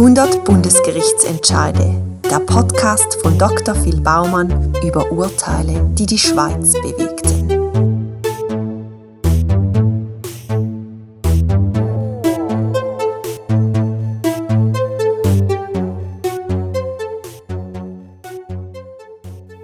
100 Bundesgerichtsentscheide. Der Podcast von Dr. Phil Baumann über Urteile, die die Schweiz bewegten.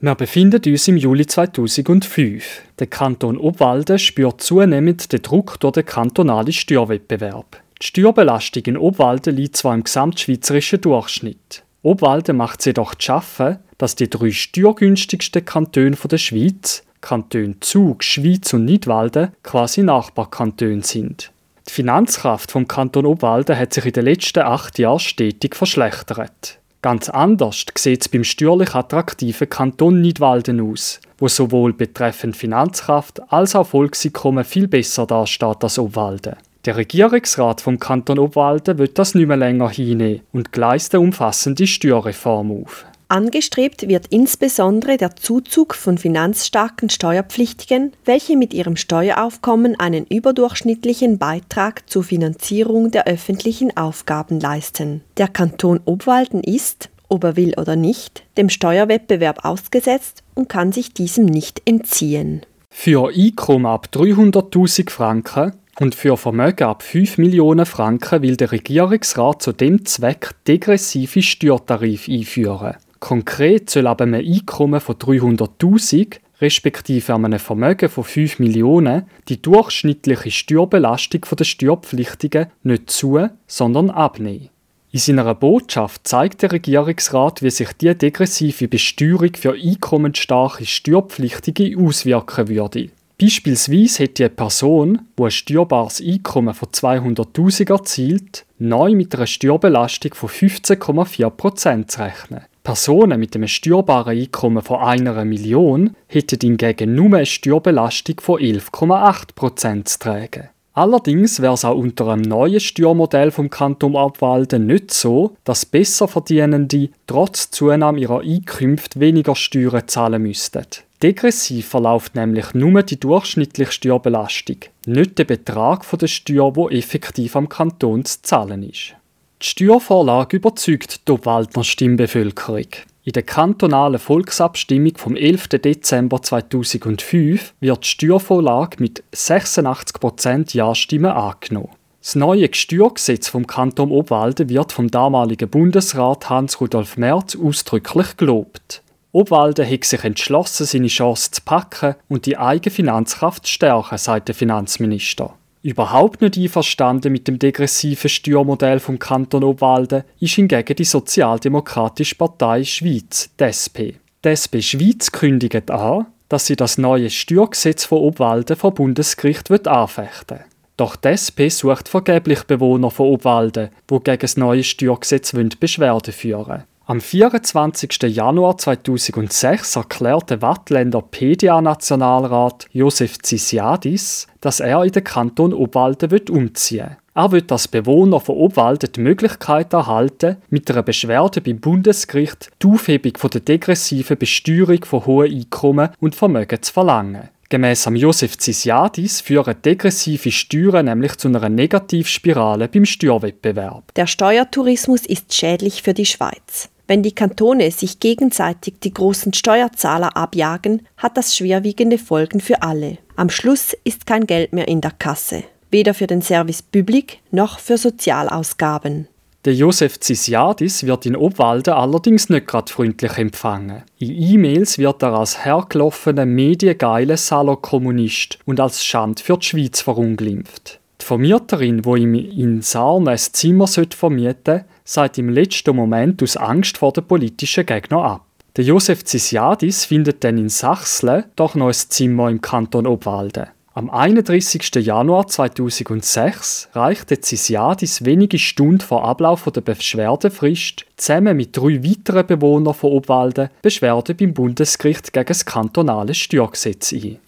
Wir befinden uns im Juli 2005. Der Kanton Obwalden spürt zunehmend den Druck durch den kantonalen Steuerwettbewerb. Die Steuerbelastung in Obwalden liegt zwar im gesamtschweizerischen Durchschnitt. Obwalden macht es jedoch zu schaffen, dass die drei steuergünstigsten Kantone der Schweiz, Kanton Zug, Schweiz und Nidwalden, quasi Nachbarkantone sind. Die Finanzkraft vom Kanton Obwalden hat sich in den letzten acht Jahren stetig verschlechtert. Ganz anders sieht es beim steuerlich attraktiven Kanton Nidwalden aus, wo sowohl betreffend Finanzkraft als auch Volkseinkommen viel besser dasteht als Obwalden. Der Regierungsrat vom Kanton Obwalden wird das nicht mehr länger hinnehmen und gleist eine umfassende Steuerreform auf. Angestrebt wird insbesondere der Zuzug von finanzstarken Steuerpflichtigen, welche mit ihrem Steueraufkommen einen überdurchschnittlichen Beitrag zur Finanzierung der öffentlichen Aufgaben leisten. Der Kanton Obwalden ist, ob er will oder nicht, dem Steuerwettbewerb ausgesetzt und kann sich diesem nicht entziehen. Für Einkommen ab 300.000 Franken und für Vermögen ab 5 Millionen Franken will der Regierungsrat zu dem Zweck degressive Steuertarife einführen. Konkret soll ab einem Einkommen von 300.000 respektive einem Vermögen von 5 Millionen die durchschnittliche Steuerbelastung der Steuerpflichtigen nicht zu, sondern abnehmen. In seiner Botschaft zeigt der Regierungsrat, wie sich die degressive Besteuerung für einkommensstarke Steuerpflichtige auswirken würde. Beispielsweise hätte eine Person, die ein steuerbares Einkommen von 200.000 erzielt, neu mit einer Steuerbelastung von 15,4% zu rechnen. Personen mit einem steuerbaren Einkommen von einer Million hätten hingegen nur eine Steuerbelastung von 11,8% zu tragen. Allerdings wäre es auch unter einem neuen Steuermodell vom Kanton Abwalden nicht so, dass Besserverdienende trotz Zunahme ihrer Einkünfte weniger Steuern zahlen müssten. Degressiv verläuft nämlich nur die durchschnittliche Steuerbelastung, nicht der Betrag der Steuer, wo effektiv am Kanton zu zahlen ist. Die Steuervorlage überzeugt die Obwaldner Stimmbevölkerung. In der kantonalen Volksabstimmung vom 11. Dezember 2005 wird die Steuervorlage mit 86% Ja-Stimmen angenommen. Das neue Steuergesetz vom Kanton Obwalden wird vom damaligen Bundesrat Hans-Rudolf Merz ausdrücklich gelobt. Obwalden hat sich entschlossen, seine Chance zu packen und die eigene Finanzkraft zu stärken, sagt der Finanzminister. Überhaupt nicht einverstanden mit dem degressiven Steuermodell vom Kanton Obwalden ist hingegen die Sozialdemokratische Partei Schweiz, die SP. Die SP Schweiz kündigt an, dass sie das neue Steuergesetz von Obwalden vor Bundesgericht anfechten will. Doch die SP sucht vergeblich Bewohner von Obwalden, die gegen das neue Steuergesetz Beschwerde führen wollen. Am 24. Januar 2006 erklärte Wattländer PDA-Nationalrat Josef Zisiadis, dass er in den Kanton Obwalden umziehen will. Er wird als Bewohner von Obwalden die Möglichkeit erhalten, mit einer Beschwerde beim Bundesgericht die Aufhebung von der degressiven Besteuerung von hohen Einkommen und Vermögen zu verlangen. Gemäss Josef Zisiadis führen degressive Steuern nämlich zu einer Negativspirale beim Steuerwettbewerb. Der Steuertourismus ist schädlich für die Schweiz. Wenn die Kantone sich gegenseitig die großen Steuerzahler abjagen, hat das schwerwiegende Folgen für alle. Am Schluss ist kein Geld mehr in der Kasse, weder für den Service Public noch für Sozialausgaben. Der Josef Zisiadis wird in Obwalden allerdings nicht gerade freundlich empfangen. In E-Mails wird er als hergelaufener mediengeiler Salo-Kommunist und als Schand für die Schweiz verunglimpft. Die Vermieterin, die ihm in Sarne ein Zimmer vermieten sollte, sagt im letzten Moment aus Angst vor den politischen Gegnern ab. Der Josef Zisiadis findet dann in Sachsle doch noch ein Zimmer im Kanton Obwalden. Am 31. Januar 2006 reichte Zisiadis wenige Stunden vor Ablauf der Beschwerdefrist zusammen mit drei weiteren Bewohnern von Obwalden Beschwerde beim Bundesgericht gegen das kantonale Steuergesetz ein.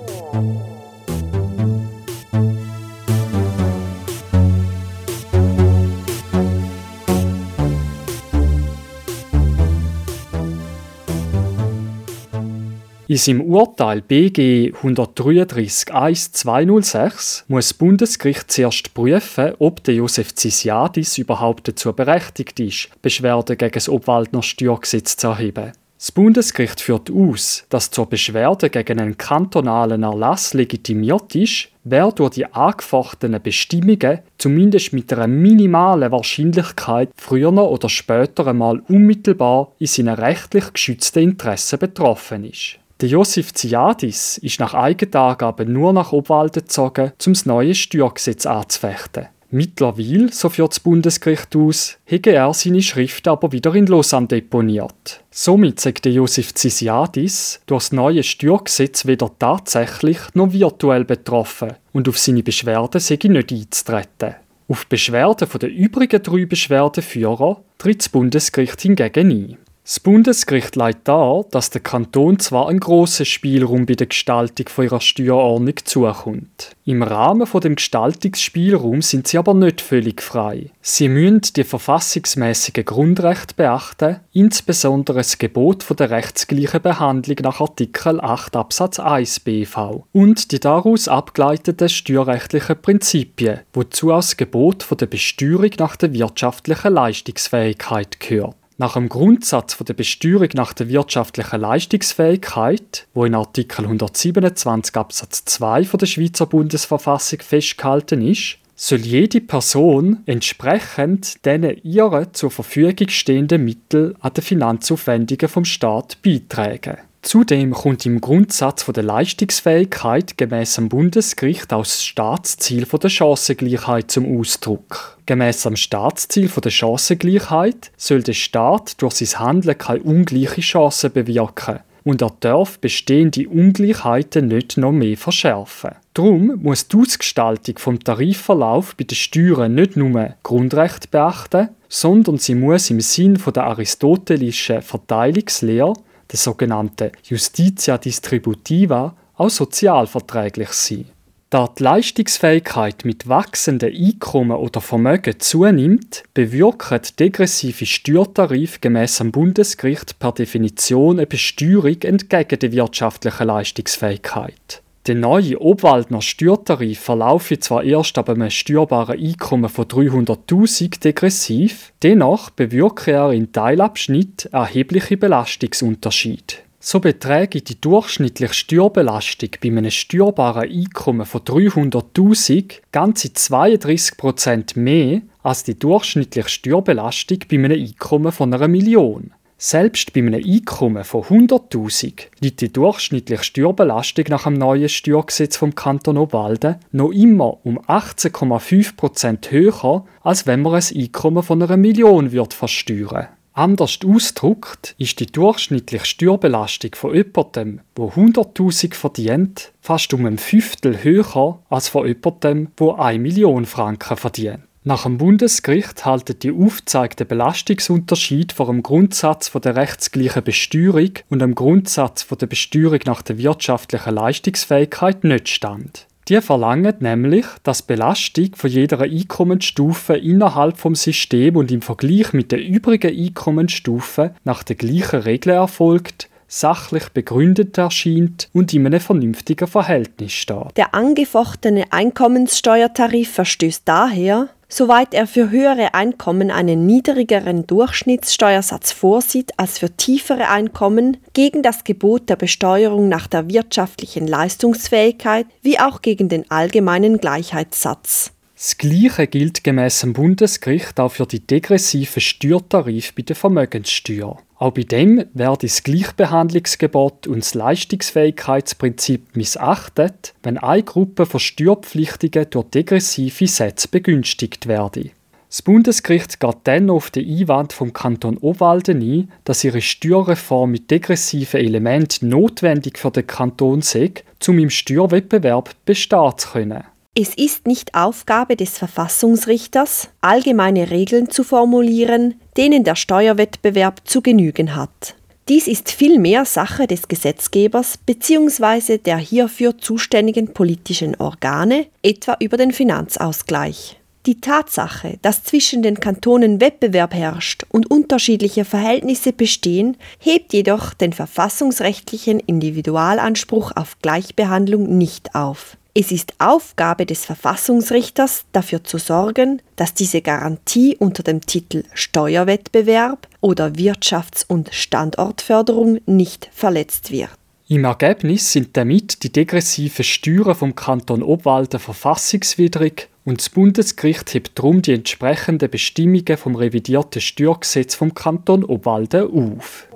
In In seinem Urteil BG 133.1.206 muss das Bundesgericht zuerst prüfen, ob der Josef Zisiadis überhaupt dazu berechtigt ist, Beschwerden gegen das Obwaldner Steuergesetz zu erheben. Das Bundesgericht führt aus, dass zur Beschwerde gegen einen kantonalen Erlass legitimiert ist, wer durch die angefochtenen Bestimmungen zumindest mit einer minimalen Wahrscheinlichkeit früher oder später einmal unmittelbar in seinen rechtlich geschützten Interessen betroffen ist. Der Josef Ziadis ist nach eigenen Angaben nur nach Obwalden gezogen, um das neue Steuergesetz anzufechten. Mittlerweile, so führt das Bundesgericht aus, hätte er seine Schrift aber wieder in Lausanne deponiert. Somit sagt Josef Zisiadis durch das neue Steuergesetz weder tatsächlich noch virtuell betroffen und auf seine Beschwerden sei nicht einzutreten. Auf Beschwerden der übrigen drei Beschwerdeführer tritt das Bundesgericht hingegen ein. Das Bundesgericht legt dar, dass der Kanton zwar einen grossen Spielraum bei der Gestaltung ihrer Steuerordnung zukommt. Im Rahmen von dem Gestaltungsspielraum sind sie aber nicht völlig frei. Sie müssen die verfassungsmäßigen Grundrechte beachten, insbesondere das Gebot der rechtsgleichen Behandlung nach Artikel 8 Absatz 1 BV und die daraus abgeleiteten steuerrechtlichen Prinzipien, wozu auch das Gebot der Besteuerung nach der wirtschaftlichen Leistungsfähigkeit gehört. Nach dem Grundsatz der Besteuerung nach der wirtschaftlichen Leistungsfähigkeit, wo in Artikel 127 Absatz 2 der Schweizer Bundesverfassung festgehalten ist, soll jede Person entsprechend den ihr zur Verfügung stehenden Mittel an den Finanzaufwendungen vom Staat beitragen. Zudem kommt im Grundsatz der Leistungsfähigkeit gemäß dem Bundesgericht auch das Staatsziel der Chancengleichheit zum Ausdruck. Gemäß dem Staatsziel der Chancengleichheit soll der Staat durch sein Handeln keine ungleiche Chancen bewirken und er darf bestehende Ungleichheiten nicht noch mehr verschärfen. Darum muss die Ausgestaltung vom Tarifverlauf bei den Steuern nicht nur Grundrecht beachten, sondern sie muss im Sinn der aristotelischen Verteilungslehre der sogenannte Justitia distributiva, auch sozialverträglich sein. Da die Leistungsfähigkeit mit wachsenden Einkommen oder Vermögen zunimmt, bewirken degressive Steuertarife gemäß dem Bundesgericht per Definition eine Besteuerung entgegen der wirtschaftlichen Leistungsfähigkeit. Der neue Obwaldner Steuertarif verlaufe zwar erst ab einem steuerbaren Einkommen von 300.000 degressiv, dennoch bewirke er in Teilabschnitt erhebliche Belastungsunterschiede. So beträge die durchschnittliche Steuerbelastung bei einem steuerbaren Einkommen von 300.000 ganze 32% mehr als die durchschnittliche Steuerbelastung bei einem Einkommen von einer Million. Selbst bei einem Einkommen von 100.000 liegt die durchschnittliche Steuerbelastung nach dem neuen Steuergesetz vom Kanton Obwalden noch immer um 18,5% höher, als wenn man ein Einkommen von einer Million wird versteuern Anders ausgedrückt ist die durchschnittliche Steuerbelastung von jemandem, der 100.000 verdient, fast um ein Fünftel höher als von jemandem, der 1 Million Franken verdient. Nach dem Bundesgericht halten die aufgezeigten Belastungsunterschiede vor dem Grundsatz der rechtsgleichen Besteuerung und dem Grundsatz der Besteuerung nach der wirtschaftlichen Leistungsfähigkeit nicht stand. Die verlangen nämlich, dass Belastung von jeder Einkommensstufe innerhalb vom System und im Vergleich mit den übrigen Einkommensstufen nach den gleichen Regeln erfolgt, sachlich begründet erscheint und in einem vernünftigen Verhältnis steht. Der angefochtene Einkommenssteuertarif verstößt daher soweit er für höhere Einkommen einen niedrigeren Durchschnittssteuersatz vorsieht als für tiefere Einkommen, gegen das Gebot der Besteuerung nach der wirtschaftlichen Leistungsfähigkeit wie auch gegen den allgemeinen Gleichheitssatz. Das Gleiche gilt gemäß dem Bundesgericht auch für die degressiven Steuertarife bei der Vermögenssteuer. Auch bei dem werde das Gleichbehandlungsgebot und das Leistungsfähigkeitsprinzip missachtet, wenn eine Gruppe von Steuerpflichtigen durch degressive Sätze begünstigt werde. Das Bundesgericht geht dann auf den Einwand vom Kanton Obwalden ein, dass ihre Steuerreform mit degressiven Elementen notwendig für den Kanton sei, um im Steuerwettbewerb bestehen zu können. Es ist nicht Aufgabe des Verfassungsrichters, allgemeine Regeln zu formulieren, denen der Steuerwettbewerb zu genügen hat. Dies ist vielmehr Sache des Gesetzgebers bzw. der hierfür zuständigen politischen Organe, etwa über den Finanzausgleich. Die Tatsache, dass zwischen den Kantonen Wettbewerb herrscht und unterschiedliche Verhältnisse bestehen, hebt jedoch den verfassungsrechtlichen Individualanspruch auf Gleichbehandlung nicht auf. Es ist Aufgabe des Verfassungsrichters, dafür zu sorgen, dass diese Garantie unter dem Titel Steuerwettbewerb oder Wirtschafts- und Standortförderung nicht verletzt wird. Im Ergebnis sind damit die degressiven Steuern vom Kanton Obwalden verfassungswidrig und das Bundesgericht hebt darum die entsprechenden Bestimmungen vom revidierten Steuergesetz vom Kanton Obwalden auf.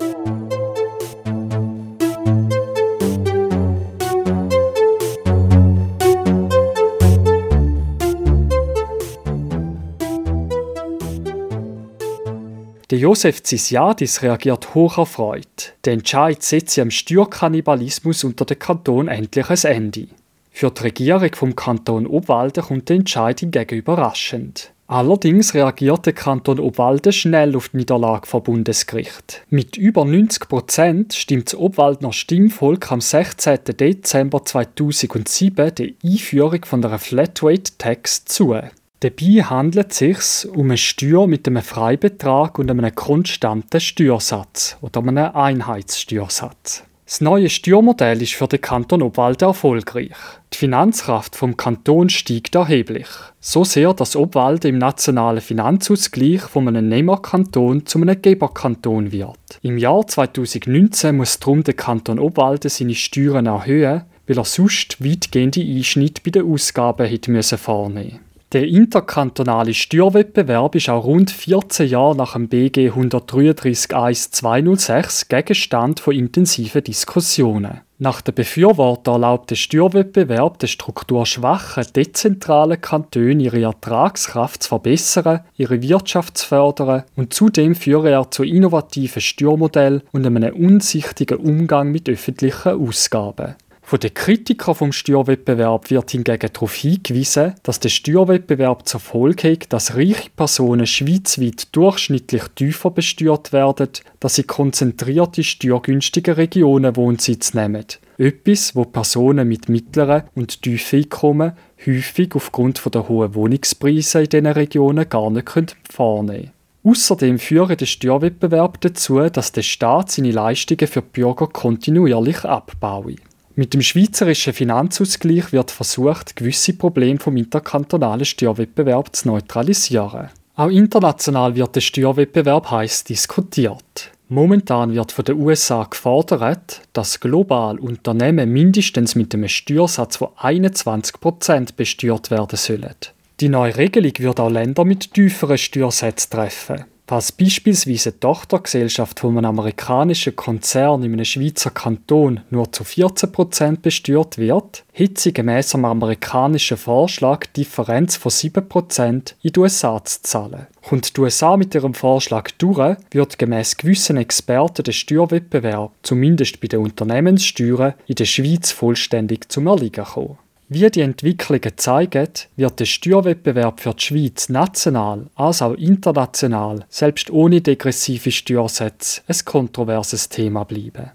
Der Josef Zisiadis reagiert hoch erfreut. Der Entscheid setzt am Steuerkannibalismus unter den Kanton endlich ein Ende. Für die Regierung vom Kanton Obwalden kommt der Entscheid hingegen überraschend. Allerdings reagiert der Kanton Obwalden schnell auf die Niederlage vom Bundesgericht. Mit über 90 Prozent stimmt das Obwaldner Stimmvolk am 16. Dezember 2007 der Einführung von einer Flatrate-Tax zu. Dabei handelt es sich um eine Steuer mit einem Freibetrag und einem konstanten Steuersatz oder einem Einheitssteuersatz. Das neue Steuermodell ist für den Kanton Obwalden erfolgreich. Die Finanzkraft vom Kanton steigt erheblich. So sehr, dass Obwalden im nationalen Finanzausgleich von einem Nehmerkanton zu einem Geberkanton wird. Im Jahr 2019 muss darum der Kanton Obwalden seine Steuern erhöhen, weil er sonst weitgehende Einschnitte bei den Ausgaben hätte vornehmen müssen. Der interkantonale Steuerwettbewerb ist auch rund 14 Jahre nach dem BG 133.1.206 Gegenstand von intensiven Diskussionen. Nach den Befürwortern erlaubt der Steuerwettbewerb den strukturschwachen, dezentralen Kantonen ihre Ertragskraft zu verbessern, ihre Wirtschaft zu fördern und zudem führe er zu innovativen Steuermodellen und einem unsichtigen Umgang mit öffentlichen Ausgaben. Von den Kritikern vom Steuerwettbewerb wird hingegen darauf hingewiesen, dass der Steuerwettbewerb zur Folge hat, dass reiche Personen schweizweit durchschnittlich tiefer besteuert werden, dass sie konzentrierte steuergünstige Regionen Wohnsitz nehmen. Etwas, wo Personen mit mittleren und tiefen Einkommen häufig aufgrund der hohen Wohnungspreise in diesen Regionen gar nicht vornehmen können. Außerdem führt der Steuerwettbewerb dazu, dass der Staat seine Leistungen für die Bürger kontinuierlich abbaut. Mit dem schweizerischen Finanzausgleich wird versucht, gewisse Probleme vom interkantonalen Steuerwettbewerb zu neutralisieren. Auch international wird der Steuerwettbewerb heiß diskutiert. Momentan wird von den USA gefordert, dass global Unternehmen mindestens mit einem Steuersatz von 21% besteuert werden sollen. Die neue Regelung wird auch Länder mit tieferen Steuersätzen treffen. Falls beispielsweise eine Tochtergesellschaft von einem amerikanischen Konzern in einem Schweizer Kanton nur zu 14% besteuert wird, hat sie gemäss dem amerikanischen Vorschlag Differenz von 7% in die USA zu zahlen. Kommt die USA mit ihrem Vorschlag durch, wird gemäss gewissen Experten der Steuerwettbewerb, zumindest bei den Unternehmenssteuern, in der Schweiz vollständig zum Erliegen kommen. Wie die Entwicklungen zeigen, wird der Steuerwettbewerb für die Schweiz national als auch international, selbst ohne degressive Steuersätze, ein kontroverses Thema bleiben.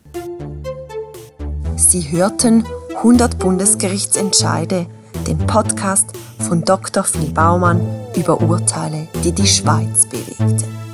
Sie hörten 100 Bundesgerichtsentscheide, den Podcast von Dr. Phil Baumann über Urteile, die die Schweiz bewegten.